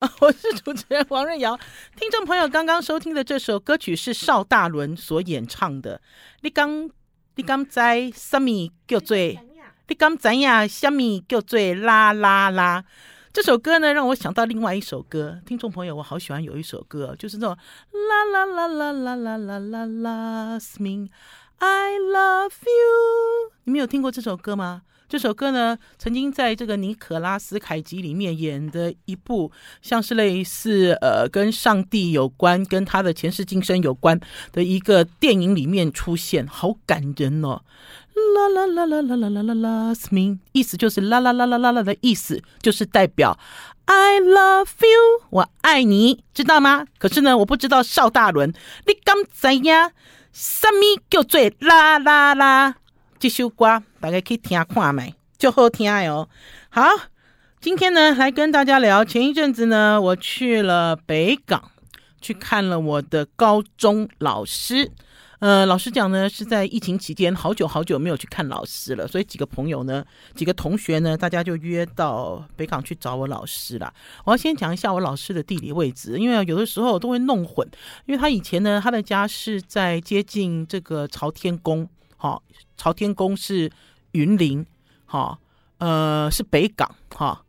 我是主持人王瑞瑶。听众朋友，刚刚收听的这首歌曲是邵大伦所演唱的。你刚你刚在什么叫做？你刚怎样？什么叫做啦啦啦？这首歌呢，让我想到另外一首歌。听众朋友，我好喜欢有一首歌，就是那种啦啦啦啦啦啦啦啦啦，Last me I love you。你们有听过这首歌吗？这首歌呢，曾经在这个尼可拉斯凯奇里面演的一部，像是类似呃跟上帝有关、跟他的前世今生有关的一个电影里面出现，好感人哦！啦啦啦啦啦啦啦啦啦，last me，意思就是啦啦啦啦啦啦的意思，就是代表 I love you，我爱你，知道吗？可是呢，我不知道邵大伦，你敢知呀？什么叫做啦啦啦？这首歌大家可以听看没？就好听哦。好，今天呢来跟大家聊。前一阵子呢，我去了北港，去看了我的高中老师。呃，老实讲呢，是在疫情期间，好久好久没有去看老师了，所以几个朋友呢，几个同学呢，大家就约到北港去找我老师了。我要先讲一下我老师的地理位置，因为有的时候都会弄混，因为他以前呢，他的家是在接近这个朝天宫。好，朝天宫是云林，哈，呃，是北港，哈，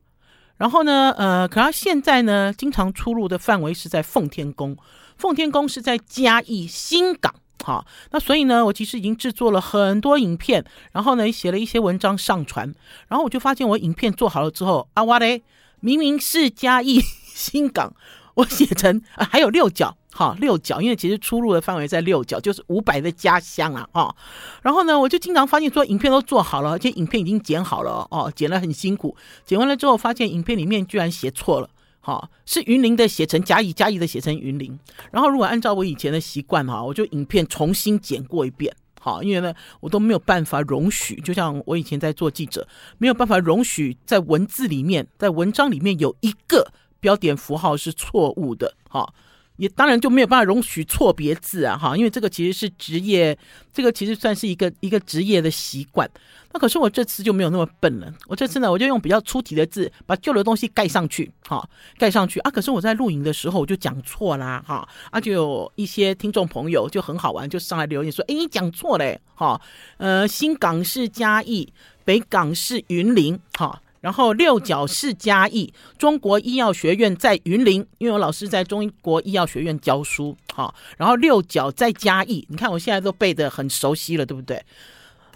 然后呢，呃，可他现在呢，经常出入的范围是在奉天宫，奉天宫是在嘉义新港，哈，那所以呢，我其实已经制作了很多影片，然后呢，也写了一些文章上传，然后我就发现我影片做好了之后，啊，哇嘞，明明是嘉义 新港，我写成啊，还有六角。好，六角，因为其实出入的范围在六角，就是伍佰的家乡啊，哈。然后呢，我就经常发现说，影片都做好了，而且影片已经剪好了哦，剪了很辛苦，剪完了之后发现影片里面居然写错了，哈，是云林的写成甲乙，甲乙的写成云林。然后如果按照我以前的习惯哈，我就影片重新剪过一遍，好，因为呢，我都没有办法容许，就像我以前在做记者，没有办法容许在文字里面，在文章里面有一个标点符号是错误的，哈。也当然就没有办法容许错别字啊，哈，因为这个其实是职业，这个其实算是一个一个职业的习惯。那可是我这次就没有那么笨了，我这次呢，我就用比较粗体的字把旧的东西盖上去，哈，盖上去啊。可是我在录影的时候我就讲错啦，哈，啊，就有一些听众朋友就很好玩，就上来留言说，哎，你讲错嘞，哈，呃，新港是嘉义，北港是云林，哈。然后六角是嘉义，中国医药学院在云林，因为我老师在中国医药学院教书，好，然后六角在嘉义，你看我现在都背得很熟悉了，对不对？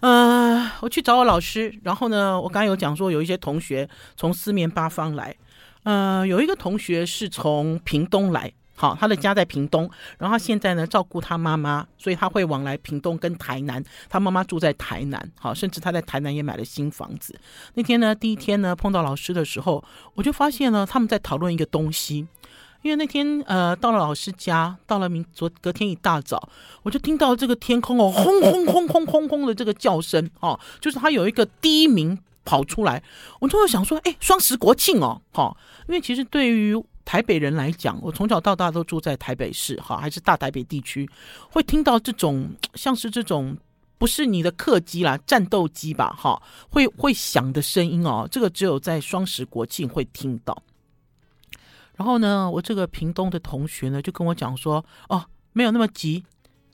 呃，我去找我老师，然后呢，我刚才有讲说有一些同学从四面八方来，呃，有一个同学是从屏东来。好，他的家在屏东，然后他现在呢照顾他妈妈，所以他会往来屏东跟台南。他妈妈住在台南，好，甚至他在台南也买了新房子。那天呢，第一天呢碰到老师的时候，我就发现呢他们在讨论一个东西。因为那天呃到了老师家，到了明昨隔天一大早，我就听到这个天空哦轰轰轰轰轰轰的这个叫声哦，就是他有一个第一名跑出来，我就会想说，哎，双十国庆哦，好，因为其实对于台北人来讲，我从小到大都住在台北市，哈，还是大台北地区，会听到这种像是这种不是你的客机啦，战斗机吧，哈，会会响的声音哦，这个只有在双十国庆会听到。然后呢，我这个屏东的同学呢，就跟我讲说，哦，没有那么急，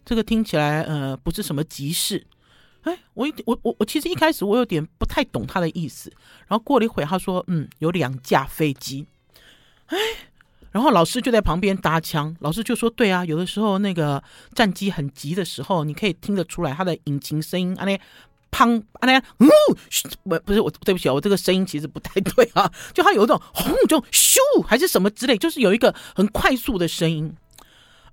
这个听起来呃不是什么急事。哎，我一我我我其实一开始我有点不太懂他的意思，然后过了一会，他说，嗯，有两架飞机。哎，然后老师就在旁边搭腔，老师就说：“对啊，有的时候那个战机很急的时候，你可以听得出来它的引擎声音，啊那砰啊那嗯，不不是我对不起啊，我这个声音其实不太对啊，就它有一种轰就咻还是什么之类，就是有一个很快速的声音。”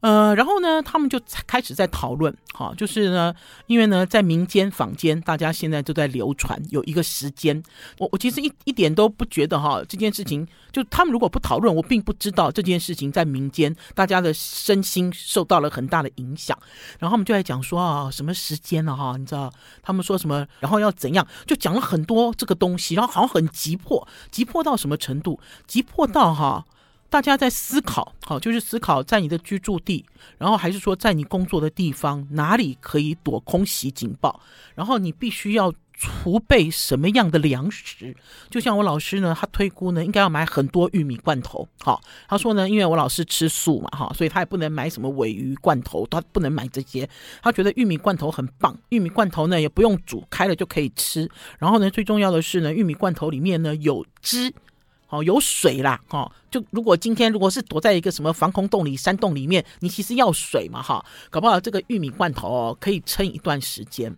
呃，然后呢，他们就开始在讨论，哈，就是呢，因为呢，在民间坊间，大家现在都在流传有一个时间，我我其实一一点都不觉得哈，这件事情就他们如果不讨论，我并不知道这件事情在民间大家的身心受到了很大的影响，然后他们就在讲说啊，什么时间了哈，你知道，他们说什么，然后要怎样，就讲了很多这个东西，然后好像很急迫，急迫到什么程度？急迫到哈。大家在思考，好，就是思考在你的居住地，然后还是说在你工作的地方哪里可以躲空袭警报，然后你必须要储备什么样的粮食？就像我老师呢，他推估呢，应该要买很多玉米罐头。好，他说呢，因为我老师吃素嘛，哈，所以他也不能买什么尾鱼罐头，他不能买这些。他觉得玉米罐头很棒，玉米罐头呢也不用煮，开了就可以吃。然后呢，最重要的是呢，玉米罐头里面呢有汁。好，有水啦，哈，就如果今天如果是躲在一个什么防空洞里、山洞里面，你其实要水嘛，哈，搞不好这个玉米罐头哦可以撑一段时间。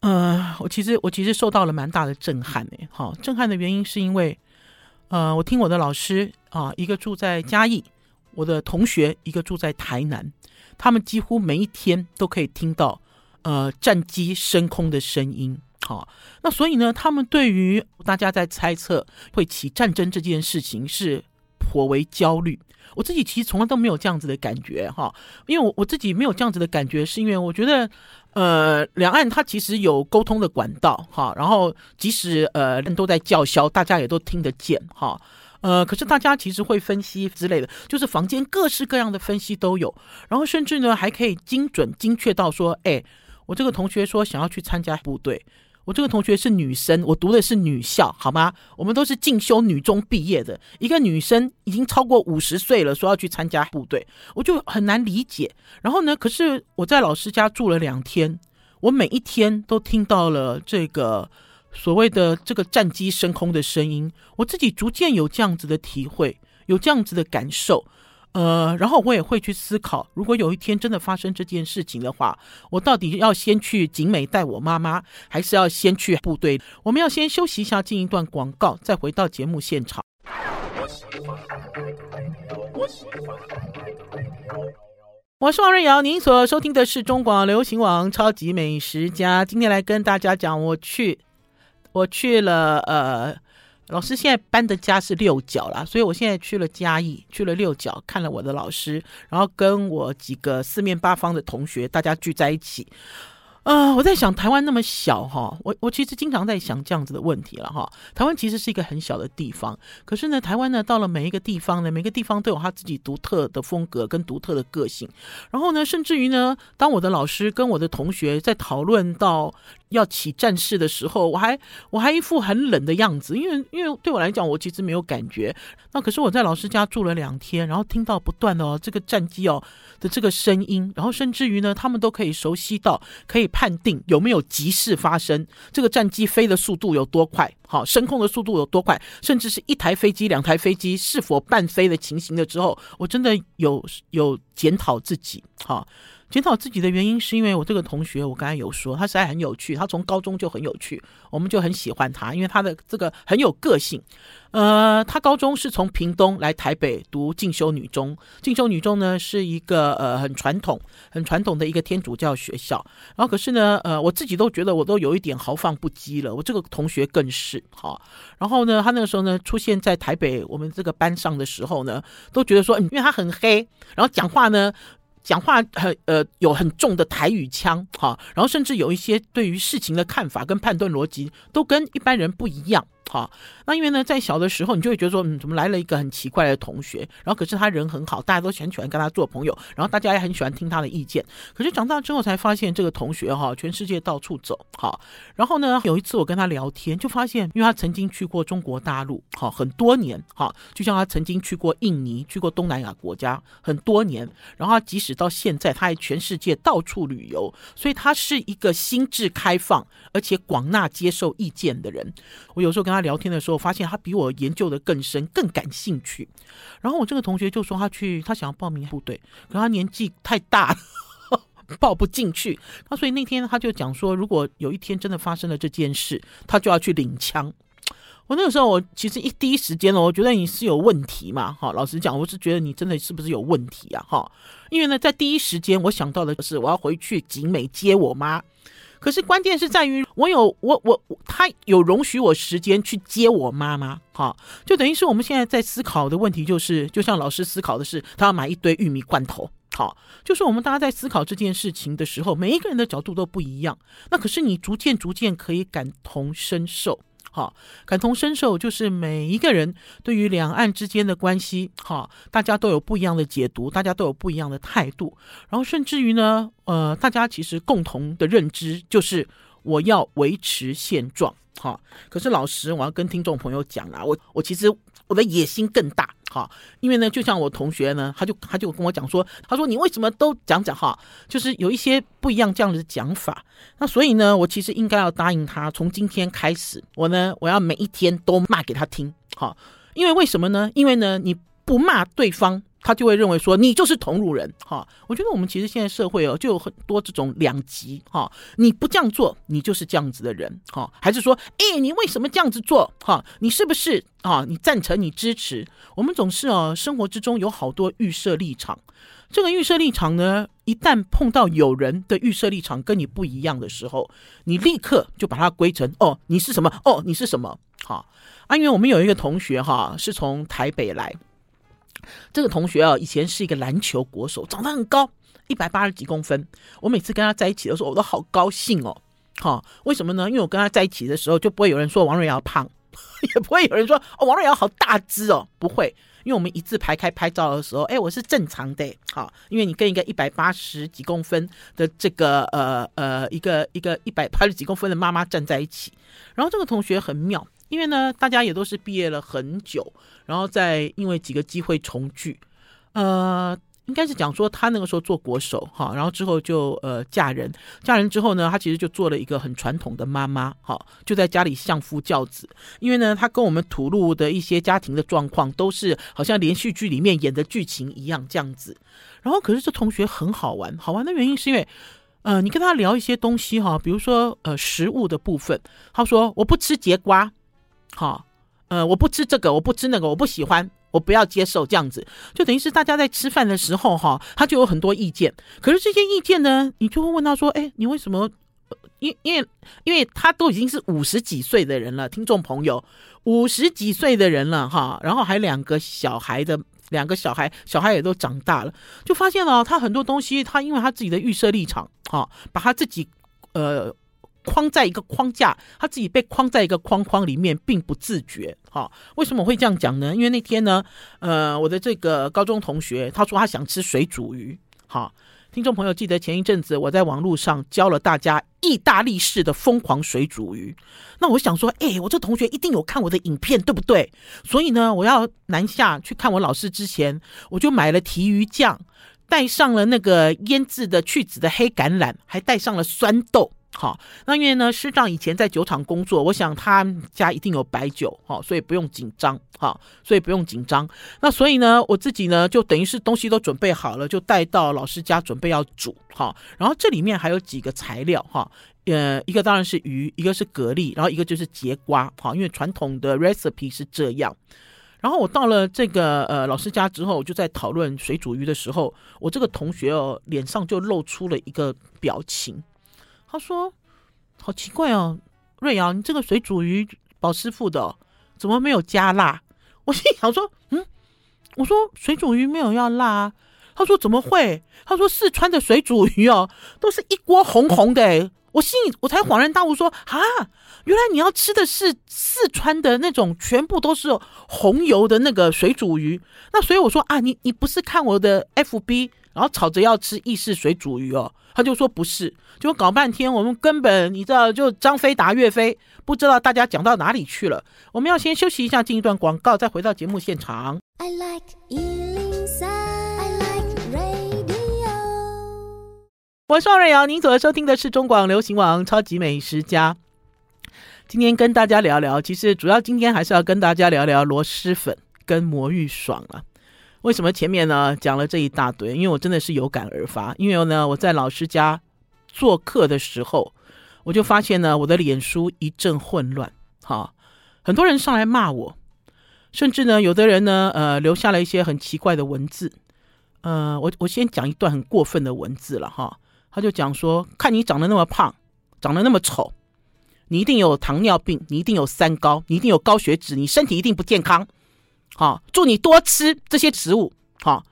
呃，我其实我其实受到了蛮大的震撼诶，哈，震撼的原因是因为，呃，我听我的老师啊，一个住在嘉义，我的同学一个住在台南，他们几乎每一天都可以听到呃战机升空的声音。好，那所以呢，他们对于大家在猜测会起战争这件事情是颇为焦虑。我自己其实从来都没有这样子的感觉哈，因为我我自己没有这样子的感觉，是因为我觉得呃，两岸它其实有沟通的管道哈，然后即使呃人都在叫嚣，大家也都听得见哈，呃，可是大家其实会分析之类的，就是房间各式各样的分析都有，然后甚至呢还可以精准精确到说，哎，我这个同学说想要去参加部队。我这个同学是女生，我读的是女校，好吗？我们都是进修女中毕业的，一个女生已经超过五十岁了，说要去参加部队，我就很难理解。然后呢，可是我在老师家住了两天，我每一天都听到了这个所谓的这个战机升空的声音，我自己逐渐有这样子的体会，有这样子的感受。呃，然后我也会去思考，如果有一天真的发生这件事情的话，我到底要先去景美带我妈妈，还是要先去部队？我们要先休息一下，进一段广告，再回到节目现场。我是王瑞瑶，您所收听的是中广流行网《超级美食家》，今天来跟大家讲，我去，我去了，呃。老师现在搬的家是六角啦，所以我现在去了嘉义，去了六角，看了我的老师，然后跟我几个四面八方的同学，大家聚在一起。啊、呃，我在想台湾那么小哈，我我其实经常在想这样子的问题了哈。台湾其实是一个很小的地方，可是呢，台湾呢到了每一个地方呢，每个地方都有他自己独特的风格跟独特的个性。然后呢，甚至于呢，当我的老师跟我的同学在讨论到要起战事的时候，我还我还一副很冷的样子，因为因为对我来讲，我其实没有感觉。那可是我在老师家住了两天，然后听到不断的哦这个战机哦的这个声音，然后甚至于呢，他们都可以熟悉到可以。判定有没有急事发生，这个战机飞的速度有多快，好，升空的速度有多快，甚至是一台飞机、两台飞机是否伴飞的情形了之后，我真的有有检讨自己，好。检讨自己的原因是因为我这个同学，我刚才有说他实在很有趣，他从高中就很有趣，我们就很喜欢他，因为他的这个很有个性。呃，他高中是从屏东来台北读进修女中，进修女中呢是一个呃很传统、很传统的一个天主教学校。然后可是呢，呃，我自己都觉得我都有一点豪放不羁了，我这个同学更是好。然后呢，他那个时候呢出现在台北我们这个班上的时候呢，都觉得说，因为他很黑，然后讲话呢。讲话很呃有很重的台语腔哈，然后甚至有一些对于事情的看法跟判断逻辑都跟一般人不一样。好，那因为呢，在小的时候，你就会觉得说，嗯，怎么来了一个很奇怪的同学？然后可是他人很好，大家都很喜欢跟他做朋友，然后大家也很喜欢听他的意见。可是长大之后才发现，这个同学哈，全世界到处走，好。然后呢，有一次我跟他聊天，就发现，因为他曾经去过中国大陆，好，很多年，哈，就像他曾经去过印尼，去过东南亚国家很多年。然后他即使到现在，他还全世界到处旅游，所以他是一个心智开放而且广纳接受意见的人。我有时候跟他。他聊天的时候，发现他比我研究的更深、更感兴趣。然后我这个同学就说，他去，他想要报名部队，可他年纪太大了，报不进去。那所以那天他就讲说，如果有一天真的发生了这件事，他就要去领枪。我那个时候，我其实一第一时间呢，我觉得你是有问题嘛。哈，老实讲，我是觉得你真的是不是有问题啊？哈，因为呢，在第一时间我想到的是，我要回去景美接我妈。可是关键是在于，我有我我他有容许我时间去接我妈妈，好，就等于是我们现在在思考的问题，就是就像老师思考的是，他要买一堆玉米罐头，好，就是我们大家在思考这件事情的时候，每一个人的角度都不一样，那可是你逐渐逐渐可以感同身受。好，感同身受就是每一个人对于两岸之间的关系，哈，大家都有不一样的解读，大家都有不一样的态度，然后甚至于呢，呃，大家其实共同的认知就是我要维持现状。哈，可是老师，我要跟听众朋友讲啊，我我其实我的野心更大。好，因为呢，就像我同学呢，他就他就跟我讲说，他说你为什么都讲讲哈，就是有一些不一样这样的讲法。那所以呢，我其实应该要答应他，从今天开始，我呢，我要每一天都骂给他听。好，因为为什么呢？因为呢，你不骂对方。他就会认为说你就是同路人哈，我觉得我们其实现在社会哦，就有很多这种两极哈，你不这样做，你就是这样子的人哈，还是说，哎，你为什么这样子做哈？你是不是啊？你赞成？你支持？我们总是哦，生活之中有好多预设立场，这个预设立场呢，一旦碰到有人的预设立场跟你不一样的时候，你立刻就把它归成哦，你是什么？哦，你是什么？好啊，因为我们有一个同学哈，是从台北来。这个同学啊，以前是一个篮球国手，长得很高，一百八十几公分。我每次跟他在一起的时候，我都好高兴哦。哈，为什么呢？因为我跟他在一起的时候，就不会有人说王瑞瑶胖，也不会有人说哦王瑞瑶好大只哦，不会。因为我们一字排开拍照的时候，哎，我是正常的。好，因为你跟一个一百八十几公分的这个呃呃一个一个一百八十几公分的妈妈站在一起，然后这个同学很妙。因为呢，大家也都是毕业了很久，然后再因为几个机会重聚，呃，应该是讲说他那个时候做国手哈，然后之后就呃嫁人，嫁人之后呢，他其实就做了一个很传统的妈妈哈，就在家里相夫教子。因为呢，他跟我们吐露的一些家庭的状况都是好像连续剧里面演的剧情一样这样子。然后可是这同学很好玩，好玩的原因是因为呃，你跟他聊一些东西哈，比如说呃食物的部分，他说我不吃节瓜。好，呃，我不吃这个，我不吃那个，我不喜欢，我不要接受这样子，就等于是大家在吃饭的时候，哈，他就有很多意见。可是这些意见呢，你就会问他说，哎，你为什么？因因为因为他都已经是五十几岁的人了，听众朋友，五十几岁的人了，哈，然后还两个小孩的，两个小孩，小孩也都长大了，就发现了他很多东西，他因为他自己的预设立场，哈，把他自己，呃。框在一个框架，他自己被框在一个框框里面，并不自觉。哈，为什么会这样讲呢？因为那天呢，呃，我的这个高中同学他说他想吃水煮鱼。好，听众朋友记得前一阵子我在网络上教了大家意大利式的疯狂水煮鱼。那我想说，哎，我这同学一定有看我的影片，对不对？所以呢，我要南下去看我老师之前，我就买了提鱼酱，带上了那个腌制的去籽的黑橄榄，还带上了酸豆。好，那因为呢，师长以前在酒厂工作，我想他家一定有白酒，好，所以不用紧张，好，所以不用紧张。那所以呢，我自己呢，就等于是东西都准备好了，就带到老师家准备要煮，好，然后这里面还有几个材料，哈，呃，一个当然是鱼，一个是蛤蜊，然后一个就是节瓜，好，因为传统的 recipe 是这样。然后我到了这个呃老师家之后，我就在讨论水煮鱼的时候，我这个同学哦，脸上就露出了一个表情。他说：“好奇怪哦，瑞瑶，你这个水煮鱼宝师傅的，怎么没有加辣？”我心想说：“嗯，我说水煮鱼没有要辣啊。”他说：“怎么会？”他说：“四川的水煮鱼哦，都是一锅红红的。”我心里我才恍然大悟说：“啊，原来你要吃的是四川的那种全部都是红油的那个水煮鱼。”那所以我说：“啊，你你不是看我的 FB？” 然后吵着要吃意式水煮鱼哦，他就说不是，就搞半天，我们根本你知道，就张飞打岳飞，不知道大家讲到哪里去了。我们要先休息一下，进一段广告，再回到节目现场。I like 103, I like radio。我是王瑞瑶，您所收听的是中广流行网超级美食家。今天跟大家聊聊，其实主要今天还是要跟大家聊聊螺蛳粉跟魔芋爽了。为什么前面呢讲了这一大堆？因为我真的是有感而发。因为呢，我在老师家做客的时候，我就发现呢，我的脸书一阵混乱。哈，很多人上来骂我，甚至呢，有的人呢，呃，留下了一些很奇怪的文字。呃，我我先讲一段很过分的文字了哈。他就讲说，看你长得那么胖，长得那么丑，你一定有糖尿病，你一定有三高，你一定有高血脂，你身体一定不健康。好，祝你多吃这些食物。好，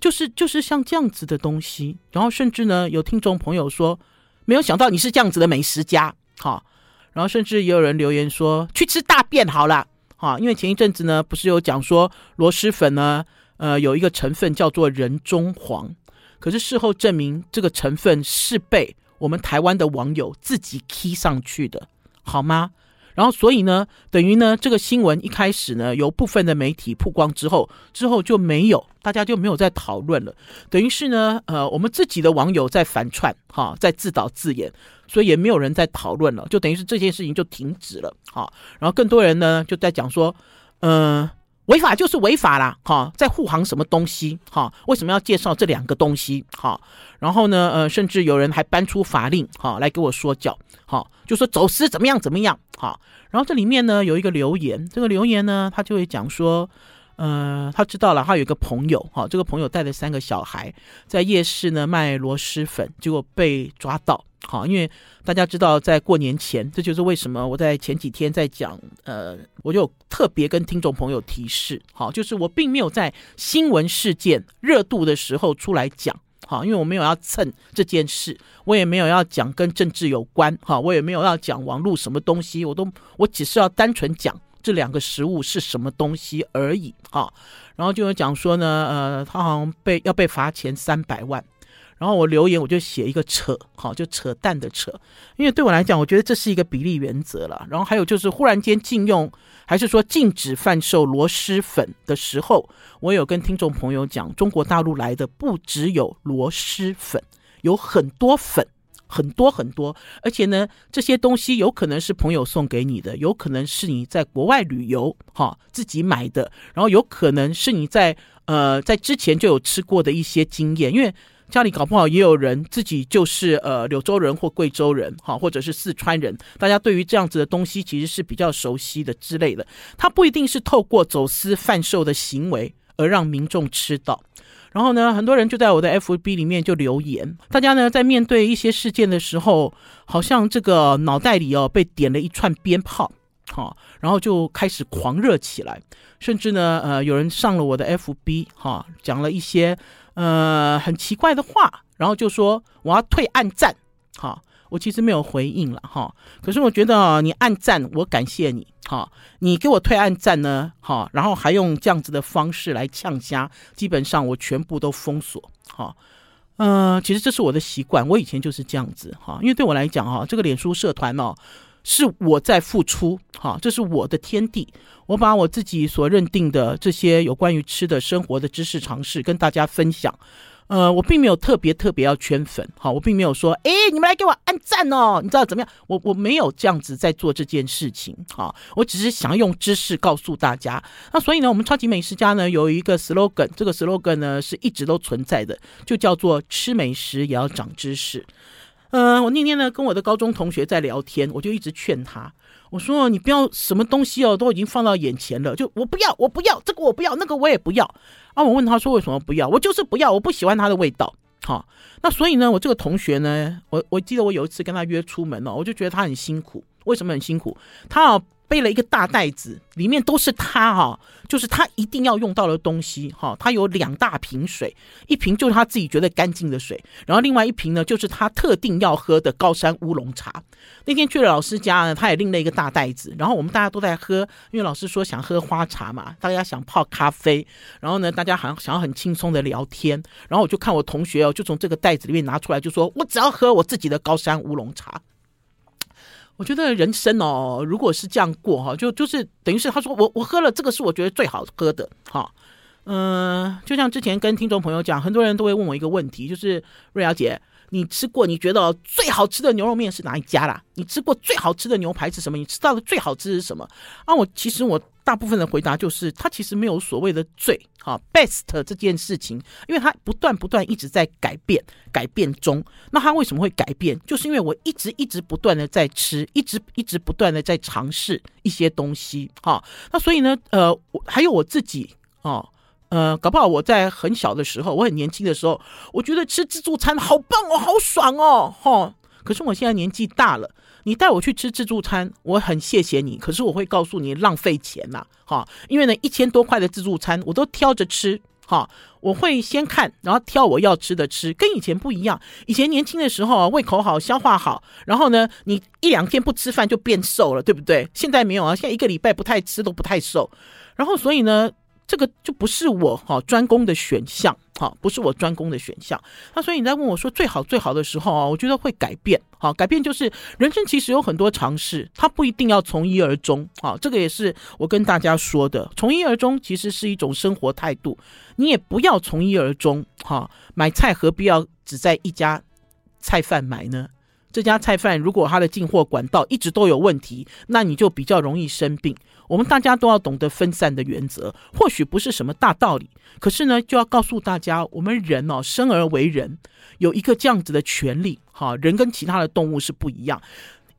就是就是像这样子的东西。然后甚至呢，有听众朋友说，没有想到你是这样子的美食家。好，然后甚至也有人留言说，去吃大便好了。好，因为前一阵子呢，不是有讲说螺蛳粉呢，呃，有一个成分叫做人中黄，可是事后证明这个成分是被我们台湾的网友自己 key 上去的，好吗？然后，所以呢，等于呢，这个新闻一开始呢，由部分的媒体曝光之后，之后就没有，大家就没有再讨论了。等于是呢，呃，我们自己的网友在反串，哈，在自导自演，所以也没有人在讨论了，就等于是这件事情就停止了，哈。然后更多人呢就在讲说，嗯、违法就是违法啦，哈，在护航什么东西，哈，为什么要介绍这两个东西，哈，然后呢，呃，甚至有人还搬出法令，哈，来给我说教，哈，就说走私怎么样怎么样，哈，然后这里面呢有一个留言，这个留言呢他就会讲说，呃，他知道了，他有一个朋友，哈，这个朋友带着三个小孩在夜市呢卖螺蛳粉，结果被抓到。好，因为大家知道，在过年前，这就是为什么我在前几天在讲，呃，我就特别跟听众朋友提示，好，就是我并没有在新闻事件热度的时候出来讲，好，因为我没有要蹭这件事，我也没有要讲跟政治有关，哈，我也没有要讲网络什么东西，我都我只是要单纯讲这两个食物是什么东西而已，哈，然后就有讲说呢，呃，他好像被要被罚钱三百万。然后我留言，我就写一个扯，好，就扯淡的扯，因为对我来讲，我觉得这是一个比例原则了。然后还有就是，忽然间禁用，还是说禁止贩售螺蛳粉的时候，我有跟听众朋友讲，中国大陆来的不只有螺蛳粉，有很多粉，很多很多，而且呢，这些东西有可能是朋友送给你的，有可能是你在国外旅游，哈，自己买的，然后有可能是你在呃在之前就有吃过的一些经验，因为。家里搞不好也有人自己就是呃柳州人或贵州人哈，或者是四川人，大家对于这样子的东西其实是比较熟悉的之类的。它不一定是透过走私贩售的行为而让民众吃到。然后呢，很多人就在我的 FB 里面就留言，大家呢在面对一些事件的时候，好像这个脑袋里哦被点了一串鞭炮，哈，然后就开始狂热起来，甚至呢呃有人上了我的 FB 哈，讲了一些。呃，很奇怪的话，然后就说我要退按赞，好，我其实没有回应了哈。可是我觉得你按赞，我感谢你，好，你给我退按赞呢，好，然后还用这样子的方式来呛虾，基本上我全部都封锁，好，呃，其实这是我的习惯，我以前就是这样子哈，因为对我来讲哈，这个脸书社团哦。是我在付出，哈，这是我的天地。我把我自己所认定的这些有关于吃的生活的知识尝试跟大家分享。呃，我并没有特别特别要圈粉，哈，我并没有说，哎，你们来给我按赞哦，你知道怎么样？我我没有这样子在做这件事情，哈，我只是想要用知识告诉大家。那所以呢，我们超级美食家呢有一个 slogan，这个 slogan 呢是一直都存在的，就叫做吃美食也要长知识。嗯、我那天呢跟我的高中同学在聊天，我就一直劝他，我说你不要什么东西哦，都已经放到眼前了，就我不要，我不要这个，我不要那个，我也不要。啊，我问他说为什么不要？我就是不要，我不喜欢它的味道。好，那所以呢，我这个同学呢，我我记得我有一次跟他约出门哦，我就觉得他很辛苦。为什么很辛苦？他啊。背了一个大袋子，里面都是他哈，就是他一定要用到的东西哈。他有两大瓶水，一瓶就是他自己觉得干净的水，然后另外一瓶呢，就是他特定要喝的高山乌龙茶。那天去了老师家呢，他也拎了一个大袋子，然后我们大家都在喝，因为老师说想喝花茶嘛，大家想泡咖啡，然后呢，大家好像想要很轻松的聊天，然后我就看我同学哦，就从这个袋子里面拿出来，就说我只要喝我自己的高山乌龙茶。我觉得人生哦，如果是这样过哈，就就是等于是他说我我喝了这个是我觉得最好喝的哈，嗯、就像之前跟听众朋友讲，很多人都会问我一个问题，就是瑞瑶姐，你吃过你觉得最好吃的牛肉面是哪一家啦？你吃过最好吃的牛排是什么？你吃到的最好吃是什么？啊，我其实我。大部分的回答就是，他其实没有所谓的最好 best 这件事情，因为他不断不断一直在改变，改变中。那他为什么会改变？就是因为我一直一直不断的在吃，一直一直不断的在尝试一些东西。哈，那所以呢，呃，我还有我自己哦，呃，搞不好我在很小的时候，我很年轻的时候，我觉得吃自助餐好棒哦，好爽哦，哈。可是我现在年纪大了。你带我去吃自助餐，我很谢谢你。可是我会告诉你浪费钱呐，哈，因为呢一千多块的自助餐我都挑着吃，哈，我会先看，然后挑我要吃的吃，跟以前不一样。以前年轻的时候啊胃口好，消化好，然后呢你一两天不吃饭就变瘦了，对不对？现在没有啊，现在一个礼拜不太吃都不太瘦。然后所以呢，这个就不是我哈专攻的选项。好，不是我专攻的选项。那所以你在问我说最好最好的时候啊，我觉得会改变。好，改变就是人生其实有很多尝试，它不一定要从一而终。好，这个也是我跟大家说的，从一而终其实是一种生活态度。你也不要从一而终。哈，买菜何必要只在一家菜贩买呢？这家菜贩如果他的进货管道一直都有问题，那你就比较容易生病。我们大家都要懂得分散的原则，或许不是什么大道理，可是呢，就要告诉大家，我们人哦，生而为人，有一个这样子的权利。哈，人跟其他的动物是不一样，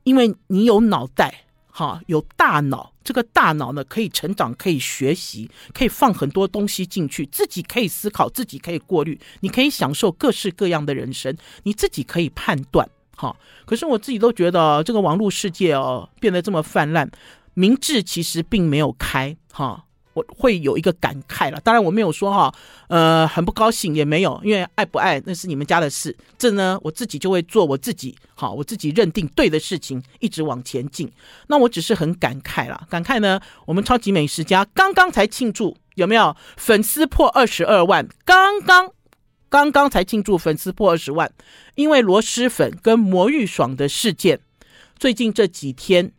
因为你有脑袋，哈，有大脑，这个大脑呢可以成长，可以学习，可以放很多东西进去，自己可以思考，自己可以过滤，你可以享受各式各样的人生，你自己可以判断。好，可是我自己都觉得这个网络世界哦变得这么泛滥，明智其实并没有开哈，我会有一个感慨了。当然我没有说哈，呃，很不高兴也没有，因为爱不爱那是你们家的事。这呢，我自己就会做我自己好，我自己认定对的事情，一直往前进。那我只是很感慨啦，感慨呢，我们超级美食家刚刚才庆祝有没有粉丝破二十二万，刚刚。刚刚才庆祝粉丝破二十万，因为螺蛳粉跟魔芋爽的事件，最近这几天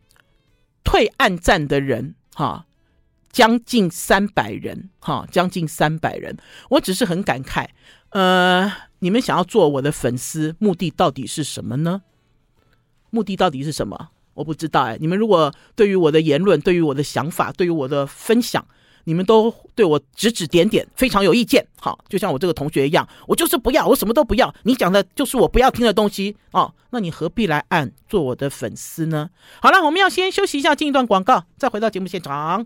退按赞的人哈，将近三百人哈，将近三百人。我只是很感慨，呃，你们想要做我的粉丝，目的到底是什么呢？目的到底是什么？我不知道哎。你们如果对于我的言论、对于我的想法、对于我的分享，你们都对我指指点点，非常有意见。好，就像我这个同学一样，我就是不要，我什么都不要。你讲的就是我不要听的东西哦。那你何必来按做我的粉丝呢？好了，我们要先休息一下，进一段广告，再回到节目现场。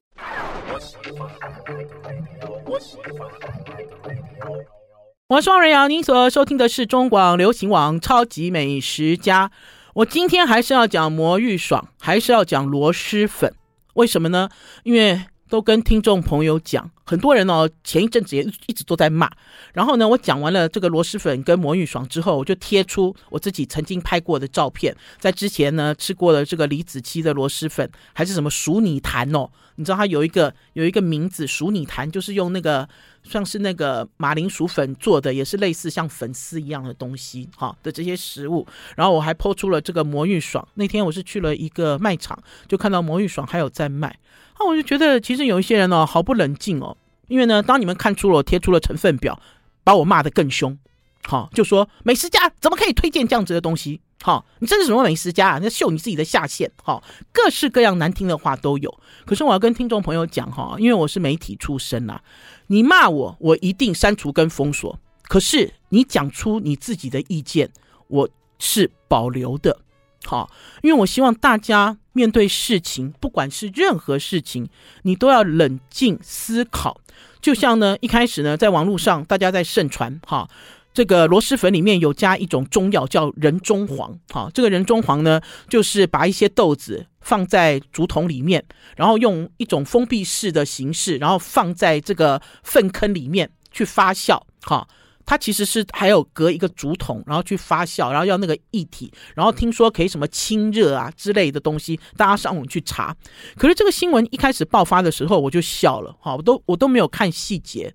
我是汪仁瑶，您所收听的是中广流行网超级美食家。我今天还是要讲魔芋爽，还是要讲螺蛳粉？为什么呢？因为。都跟听众朋友讲，很多人哦，前一阵子也一直都在骂。然后呢，我讲完了这个螺蛳粉跟魔芋爽之后，我就贴出我自己曾经拍过的照片。在之前呢，吃过了这个李子柒的螺蛳粉，还是什么鼠拟坛哦？你知道它有一个有一个名字，鼠拟坛就是用那个像是那个马铃薯粉做的，也是类似像粉丝一样的东西哈的这些食物。然后我还抛出了这个魔芋爽。那天我是去了一个卖场，就看到魔芋爽还有在卖。那我就觉得，其实有一些人哦，毫不冷静哦。因为呢，当你们看出了贴出了成分表，把我骂得更凶，好，就说美食家怎么可以推荐这样子的东西？好，你这是什么美食家啊？那秀你自己的下限，好，各式各样难听的话都有。可是我要跟听众朋友讲哈，因为我是媒体出身呐，你骂我，我一定删除跟封锁。可是你讲出你自己的意见，我是保留的。好，因为我希望大家面对事情，不管是任何事情，你都要冷静思考。就像呢，一开始呢，在网络上大家在盛传，哈，这个螺蛳粉里面有加一种中药叫人中黄，哈，这个人中黄呢，就是把一些豆子放在竹筒里面，然后用一种封闭式的形式，然后放在这个粪坑里面去发酵，哈。它其实是还有隔一个竹筒，然后去发酵，然后要那个液体，然后听说可以什么清热啊之类的东西，大家上网去查。可是这个新闻一开始爆发的时候，我就笑了，哈，我都我都没有看细节，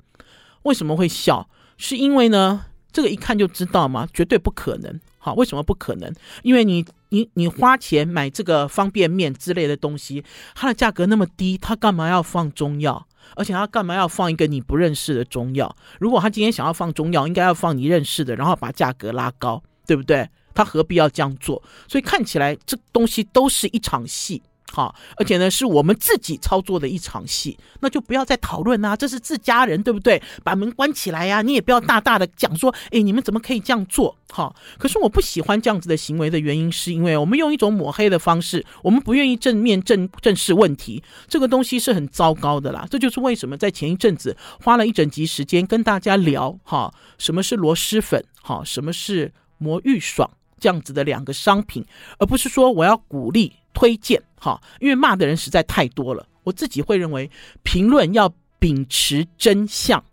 为什么会笑？是因为呢，这个一看就知道嘛，绝对不可能，好，为什么不可能？因为你你你花钱买这个方便面之类的东西，它的价格那么低，它干嘛要放中药？而且他干嘛要放一个你不认识的中药？如果他今天想要放中药，应该要放你认识的，然后把价格拉高，对不对？他何必要这样做？所以看起来这东西都是一场戏。好，而且呢，是我们自己操作的一场戏，那就不要再讨论啊，这是自家人，对不对？把门关起来呀，你也不要大大的讲说，哎，你们怎么可以这样做？好，可是我不喜欢这样子的行为的原因，是因为我们用一种抹黑的方式，我们不愿意正面正正视问题，这个东西是很糟糕的啦。这就是为什么在前一阵子花了一整集时间跟大家聊，哈，什么是螺蛳粉，哈，什么是魔芋爽这样子的两个商品，而不是说我要鼓励。推荐哈，因为骂的人实在太多了。我自己会认为，评论要秉持真相。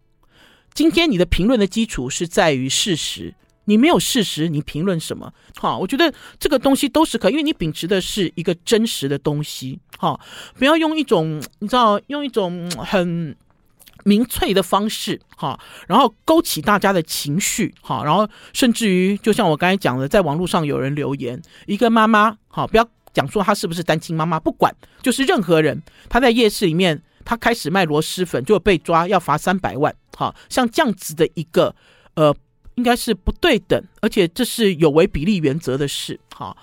今天你的评论的基础是在于事实，你没有事实，你评论什么？哈，我觉得这个东西都是可以，因为你秉持的是一个真实的东西。哈，不要用一种你知道，用一种很民粹的方式，哈，然后勾起大家的情绪，哈，然后甚至于，就像我刚才讲的，在网络上有人留言，一个妈妈，哈，不要讲说他是不是单亲妈妈，不管，就是任何人，他在夜市里面，他开始卖螺蛳粉，就被抓，要罚三百万，哈，像这样子的一个，呃，应该是不对等，而且这是有违比例原则的事，哈。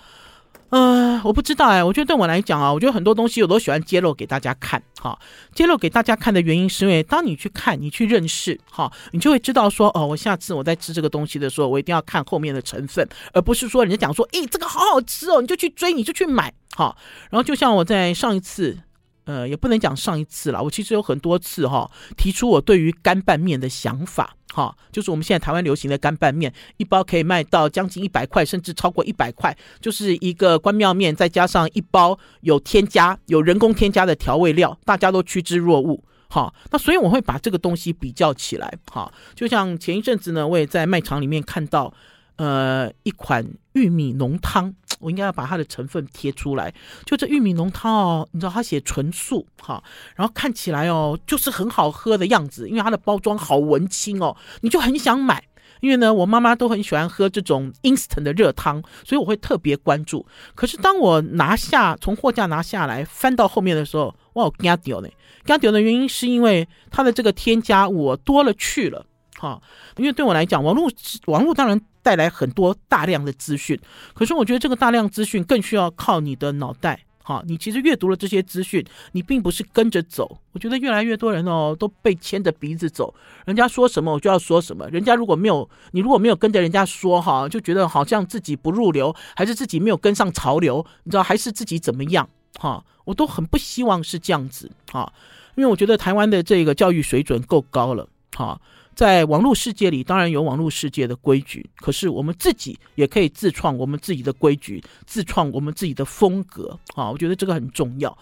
呃，我不知道哎，我觉得对我来讲啊，我觉得很多东西我都喜欢揭露给大家看，哈，揭露给大家看的原因是因为当你去看，你去认识，哈，你就会知道说，哦，我下次我在吃这个东西的时候，我一定要看后面的成分，而不是说人家讲说，诶，这个好好吃哦，你就去追，你就去买，哈，然后就像我在上一次。呃，也不能讲上一次了。我其实有很多次哈、提出我对于干拌面的想法哈、就是我们现在台湾流行的干拌面，一包可以卖到将近一百块，甚至超过一百块，就是一个关庙面，再加上一包有添加、有人工添加的调味料，大家都趋之若鹜。哈、那所以我会把这个东西比较起来。哈、就像前一阵子呢，我也在卖场里面看到，呃，一款玉米浓汤。我应该要把它的成分贴出来。就这玉米浓汤哦，你知道它写纯素哈，然后看起来哦就是很好喝的样子，因为它的包装好文青哦，你就很想买。因为呢，我妈妈都很喜欢喝这种 instant 的热汤，所以我会特别关注。可是当我拿下从货架拿下来翻到后面的时候，哇，我惊掉呢！惊掉的原因是因为它的这个添加物多了去了。哈，因为对我来讲，网络网络当然带来很多大量的资讯，可是我觉得这个大量资讯更需要靠你的脑袋。哈，你其实阅读了这些资讯，你并不是跟着走。我觉得越来越多人哦都被牵着鼻子走，人家说什么我就要说什么。人家如果没有你如果没有跟着人家说哈，就觉得好像自己不入流，还是自己没有跟上潮流，你知道还是自己怎么样？哈，我都很不希望是这样子哈，因为我觉得台湾的这个教育水准够高了哈。在网络世界里，当然有网络世界的规矩，可是我们自己也可以自创我们自己的规矩，自创我们自己的风格啊！我觉得这个很重要。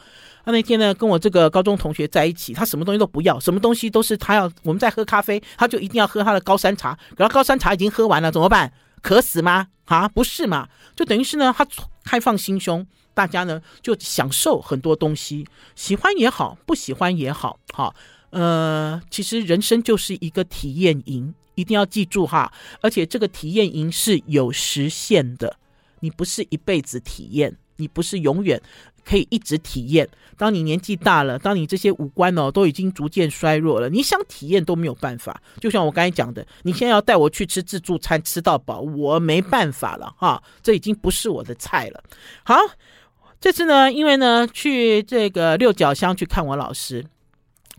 那那天呢，跟我这个高中同学在一起，他什么东西都不要，什么东西都是他要。我们在喝咖啡，他就一定要喝他的高山茶，然后高山茶已经喝完了，怎么办？渴死吗？啊，不是嘛？就等于是呢，他开放心胸，大家呢就享受很多东西，喜欢也好，不喜欢也好，好。呃，其实人生就是一个体验营，一定要记住哈。而且这个体验营是有时限的，你不是一辈子体验，你不是永远可以一直体验。当你年纪大了，当你这些五官哦都已经逐渐衰弱了，你想体验都没有办法。就像我刚才讲的，你现在要带我去吃自助餐吃到饱，我没办法了哈，这已经不是我的菜了。好，这次呢，因为呢去这个六角乡去看我老师。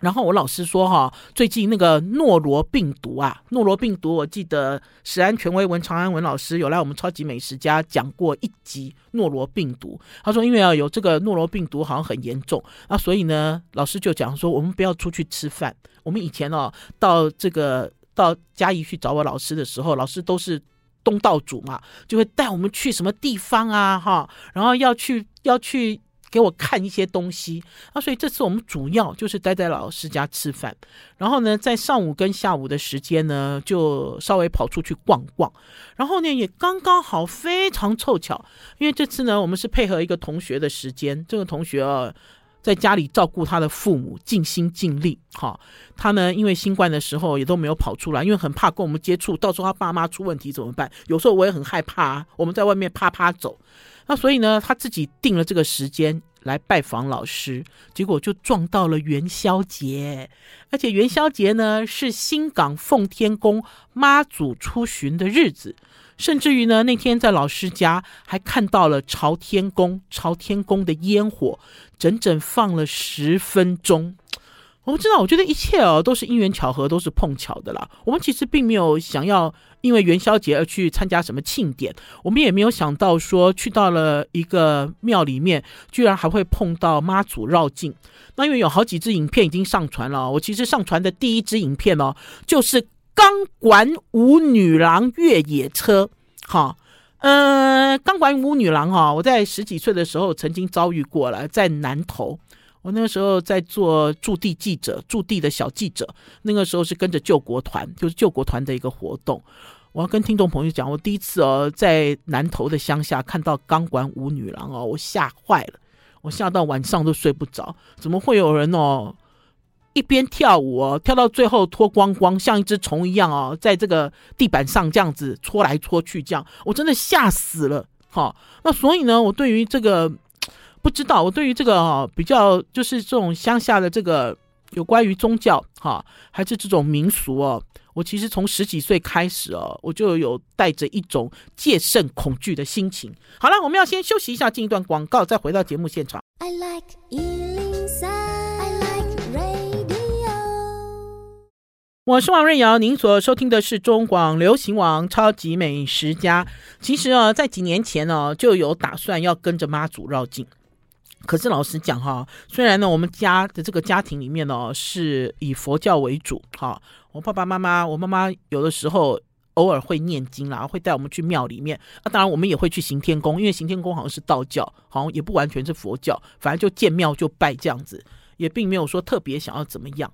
然后我老师说哈，最近那个诺罗病毒啊，诺罗病毒，我记得食安权威文长安文老师有来我们超级美食家讲过一集诺罗病毒。他说，因为啊有这个诺罗病毒好像很严重啊，所以呢老师就讲说，我们不要出去吃饭。我们以前哦到这个到嘉义去找我老师的时候，老师都是东道主嘛，就会带我们去什么地方啊哈，然后要去要去。给我看一些东西啊，所以这次我们主要就是待在老师家吃饭，然后呢，在上午跟下午的时间呢，就稍微跑出去逛逛，然后呢，也刚刚好非常凑巧，因为这次呢，我们是配合一个同学的时间，这个同学啊，在家里照顾他的父母，尽心尽力，哈，他呢，因为新冠的时候也都没有跑出来，因为很怕跟我们接触，到时候他爸妈出问题怎么办？有时候我也很害怕啊，我们在外面啪啪走。那所以呢，他自己定了这个时间来拜访老师，结果就撞到了元宵节，而且元宵节呢是新港奉天宫妈祖出巡的日子，甚至于呢那天在老师家还看到了朝天宫朝天宫的烟火，整整放了十分钟。我们知道，我觉得一切哦都是因缘巧合，都是碰巧的啦。我们其实并没有想要因为元宵节而去参加什么庆典，我们也没有想到说去到了一个庙里面，居然还会碰到妈祖绕境。那因为有好几支影片已经上传了，我其实上传的第一支影片哦，就是钢管舞女郎越野车。哈，呃，钢管舞女郎哈，我在十几岁的时候曾经遭遇过了，在南投。我那个时候在做驻地记者，驻地的小记者。那个时候是跟着救国团，就是救国团的一个活动。我要跟听众朋友讲，我第一次哦，在南投的乡下看到钢管舞女郎哦，我吓坏了，我吓到晚上都睡不着。怎么会有人哦，一边跳舞哦，跳到最后脱光光，像一只虫一样哦，在这个地板上这样子搓来搓去，这样我真的吓死了。好，那所以呢，我对于这个不知道，我对于这个哦，比较就是这种乡下的这个有关于宗教哈，还是这种民俗哦。我其实从十几岁开始哦，我就有带着一种戒慎恐惧的心情。好了，我们要先休息一下，进一段广告，再回到节目现场。I like 103, I like radio。我是王瑞瑶，您所收听的是中广流行网超级美食家。其实啊，在几年前呢，就有打算要跟着妈祖绕境。可是老实讲哈，虽然呢，我们家的这个家庭里面呢，是以佛教为主哈，我爸爸妈妈，我妈妈有的时候偶尔会念经啦，会带我们去庙里面。那当然，我们也会去行天宫，因为行天宫好像是道教，好像也不完全是佛教，反正就见庙就拜这样子，也并没有说特别想要怎么样。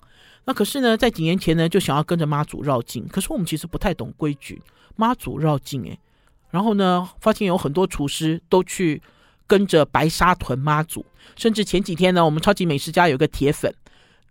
那可是呢，在几年前呢，就想要跟着妈祖绕境，可是我们其实不太懂规矩，妈祖绕境诶，然后呢，发现有很多厨师都去。跟着白沙屯妈祖，甚至前几天呢，我们超级美食家有个铁粉，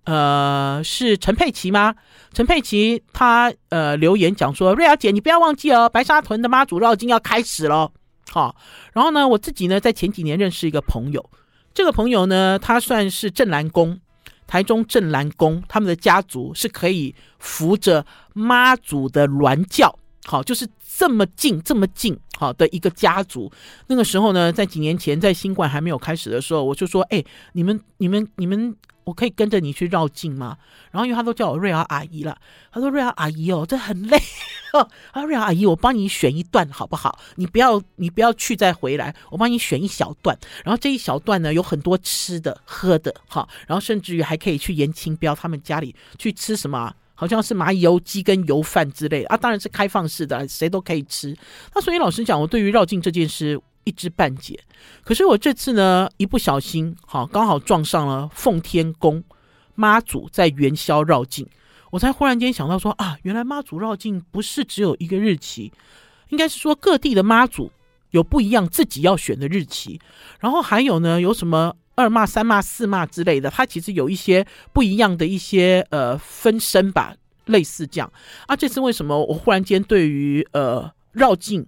呃，是陈佩琪吗？陈佩琪她呃留言讲说，瑞瑶姐，你不要忘记哦，白沙屯的妈祖绕境要开始了。好，然后呢，我自己呢在前几年认识一个朋友，这个朋友呢，他算是镇南宫，台中镇南宫，他们的家族是可以扶着妈祖的銮轿。好，就是这么近，这么近，好的一个家族。那个时候呢，在几年前，在新冠还没有开始的时候，我就说：“哎，你们、你们、你们，我可以跟着你去绕境吗？”然后因为他都叫我瑞儿阿姨了，他说：“瑞儿阿姨哦，这很累。”他说：“瑞瑶阿姨，我帮你选一段好不好？你不要，你不要去再回来，我帮你选一小段。然后这一小段呢，有很多吃的、喝的，哈，然后甚至于还可以去颜清标他们家里去吃什么。”好像是蚂蚁油鸡跟油饭之类啊，当然是开放式的，谁都可以吃。那所以老实讲，我对于绕境这件事一知半解。可是我这次呢，一不小心，好刚好撞上了奉天宫妈祖在元宵绕境，我才忽然间想到说啊，原来妈祖绕境不是只有一个日期，应该是说各地的妈祖有不一样自己要选的日期，然后还有呢，有什么？二骂、三骂、四骂之类的，它其实有一些不一样的一些呃分身吧，类似这样。啊，这次为什么我忽然间对于呃绕境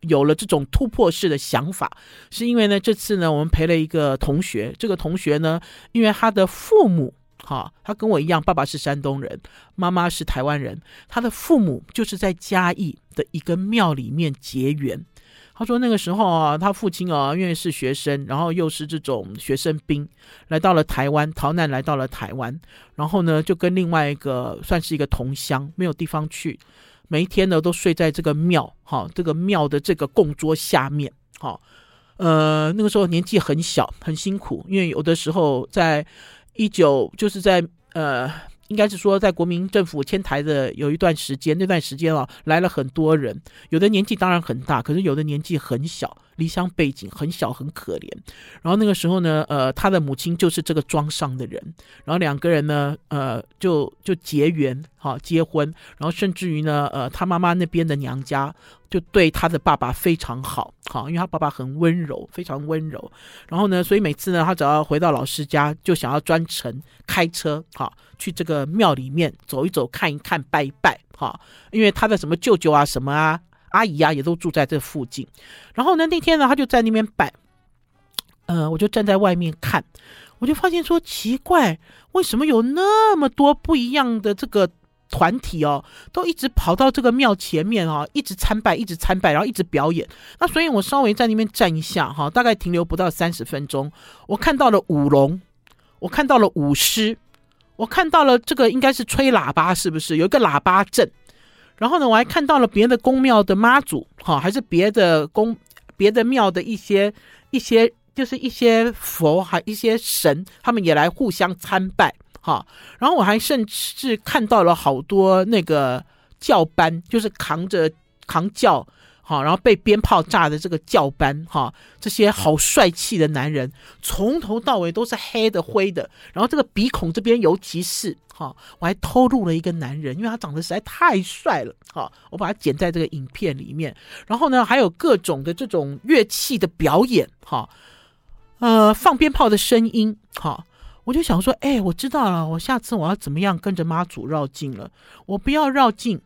有了这种突破式的想法？是因为呢，这次呢我们陪了一个同学，这个同学呢，因为他的父母哈，他跟我一样，爸爸是山东人，妈妈是台湾人，他的父母就是在嘉义的一个庙里面结缘。他说那个时候啊，他父亲啊，因为是学生，然后又是这种学生兵，来到了台湾，逃难来到了台湾，然后呢，就跟另外一个算是一个同乡，没有地方去，每一天呢都睡在这个庙，哈，这个庙的这个供桌下面，哈，呃，那个时候年纪很小，很辛苦，因为有的时候在一九，就是在呃。应该是说，在国民政府迁台的有一段时间，那段时间啊，来了很多人，有的年纪当然很大，可是有的年纪很小，离乡背景，很小，很可怜。然后那个时候呢，呃，他的母亲就是这个庄上的人，然后两个人呢，呃，就就结缘，哈，结婚，然后甚至于呢，呃，他妈妈那边的娘家就对他的爸爸非常好，好，因为他爸爸很温柔，非常温柔。然后呢，所以每次呢，他只要回到老师家，就想要专程开车，哈。去这个庙里面走一走，看一看，拜一拜，哈，因为他的什么舅舅啊、什么啊、阿姨啊，也都住在这附近。然后呢，那天呢，他就在那边摆，呃，我就站在外面看，我就发现说奇怪，为什么有那么多不一样的这个团体哦，都一直跑到这个庙前面哦，一直参拜，一直参拜，然后一直表演。那所以我稍微在那边站一下哈，大概停留不到三十分钟，我看到了舞龙，我看到了舞狮。我看到了这个应该是吹喇叭，是不是有一个喇叭阵？然后呢，我还看到了别的宫庙的妈祖，哈，还是别的宫、别的庙的一些一些，就是一些佛，还一些神，他们也来互相参拜，哈。然后我还甚至看到了好多那个教班，就是扛着扛轿。好，然后被鞭炮炸的这个教班，哈，这些好帅气的男人，从头到尾都是黑的灰的，然后这个鼻孔这边尤其是，哈，我还偷录了一个男人，因为他长得实在太帅了，哈，我把它剪在这个影片里面，然后呢，还有各种的这种乐器的表演，哈，呃，放鞭炮的声音，哈，我就想说，哎、我知道了，我下次我要怎么样跟着妈祖绕境了？我不要绕境，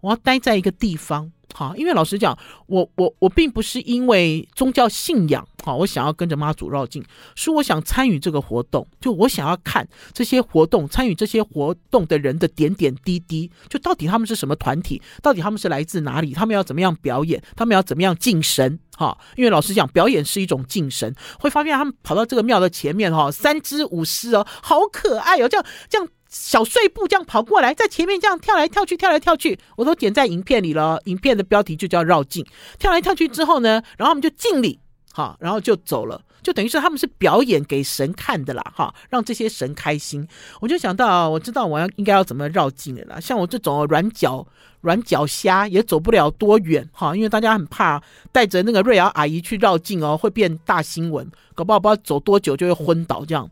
我要待在一个地方。好，因为老实讲，我我我并不是因为宗教信仰，好，我想要跟着妈祖绕境，是我想参与这个活动，就我想要看这些活动，参与这些活动的人的点点滴滴，就到底他们是什么团体，到底他们是来自哪里，他们要怎么样表演，他们要怎么样敬神，哈，因为老实讲，表演是一种敬神，会发现他们跑到这个庙的前面，哈，三只舞狮哦，好可爱哦，这样这样。小碎步这样跑过来，在前面这样跳来跳去，跳来跳去，我都剪在影片里了。影片的标题就叫绕境。跳来跳去之后呢，然后我们就敬礼，好，然后就走了，就等于是他们是表演给神看的啦，哈，让这些神开心。我就想到，我知道我要应该要怎么绕境的啦。像我这种软脚软脚虾也走不了多远，哈，因为大家很怕带着那个瑞瑶阿姨去绕境哦，会变大新闻，搞不好不知道走多久就会昏倒这样。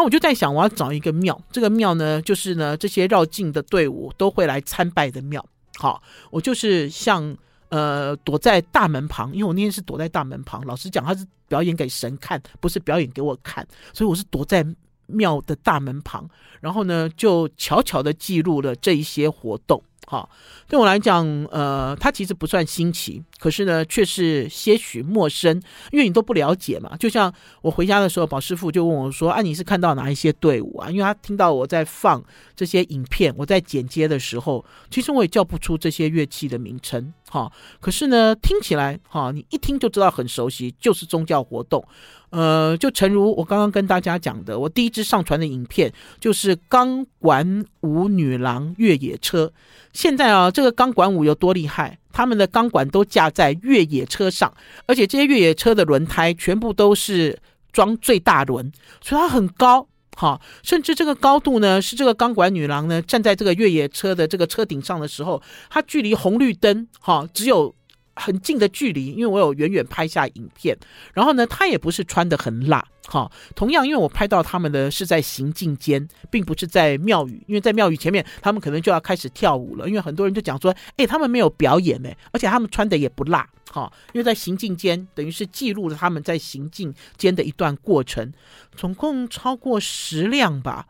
那我就在想，我要找一个庙，这个庙呢，就是呢，这些绕境的队伍都会来参拜的庙。好，我就是像呃躲在大门旁，因为我那天是躲在大门旁。老实讲，他是表演给神看，不是表演给我看，所以我是躲在庙的大门旁，然后呢，就悄悄的记录了这一些活动。好，对我来讲，呃，它其实不算新奇，可是呢，却是些许陌生，因为你都不了解嘛。就像我回家的时候，宝师傅就问我说：“啊，你是看到哪一些队伍啊？”因为他听到我在放这些影片，我在剪接的时候，其实我也叫不出这些乐器的名称。哈，可是呢，听起来哈，你一听就知道很熟悉，就是宗教活动。呃，就诚如我刚刚跟大家讲的，我第一支上传的影片就是钢管舞女郎越野车。现在啊，这个钢管舞有多厉害？他们的钢管都架在越野车上，而且这些越野车的轮胎全部都是装最大轮，所以它很高。哈，甚至这个高度呢，是这个钢管女郎呢站在这个越野车的这个车顶上的时候，它距离红绿灯哈只有。很近的距离，因为我有远远拍下影片，然后呢，他也不是穿的很辣，哈。同样，因为我拍到他们的是在行进间，并不是在庙宇，因为在庙宇前面，他们可能就要开始跳舞了。因为很多人就讲说，哎，他们没有表演呢，而且他们穿的也不辣，哈。因为在行进间，等于是记录了他们在行进间的一段过程，总共超过十辆吧。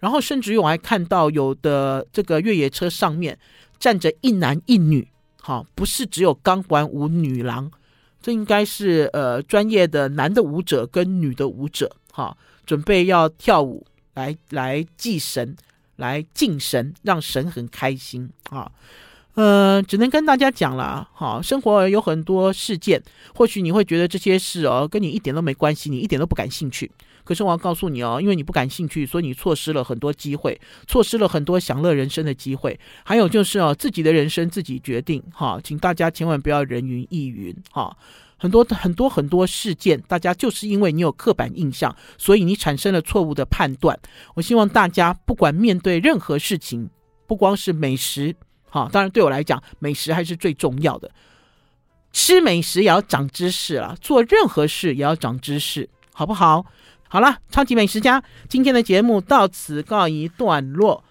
然后甚至于我还看到有的这个越野车上面站着一男一女。好，不是只有钢管舞女郎，这应该是呃专业的男的舞者跟女的舞者，哈，准备要跳舞来来祭神，来敬神，让神很开心啊。呃，只能跟大家讲了，哈，生活有很多事件，或许你会觉得这些事哦跟你一点都没关系，你一点都不感兴趣。可是我要告诉你哦，因为你不感兴趣，所以你错失了很多机会，错失了很多享乐人生的机会。还有就是哦，自己的人生自己决定哈，请大家千万不要人云亦云哈。很多很多很多事件，大家就是因为你有刻板印象，所以你产生了错误的判断。我希望大家不管面对任何事情，不光是美食哈，当然对我来讲，美食还是最重要的。吃美食也要长知识了，做任何事也要长知识，好不好？好了，超级美食家，今天的节目到此告一段落。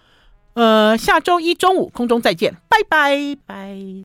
呃，下周一中午空中再见，拜拜拜。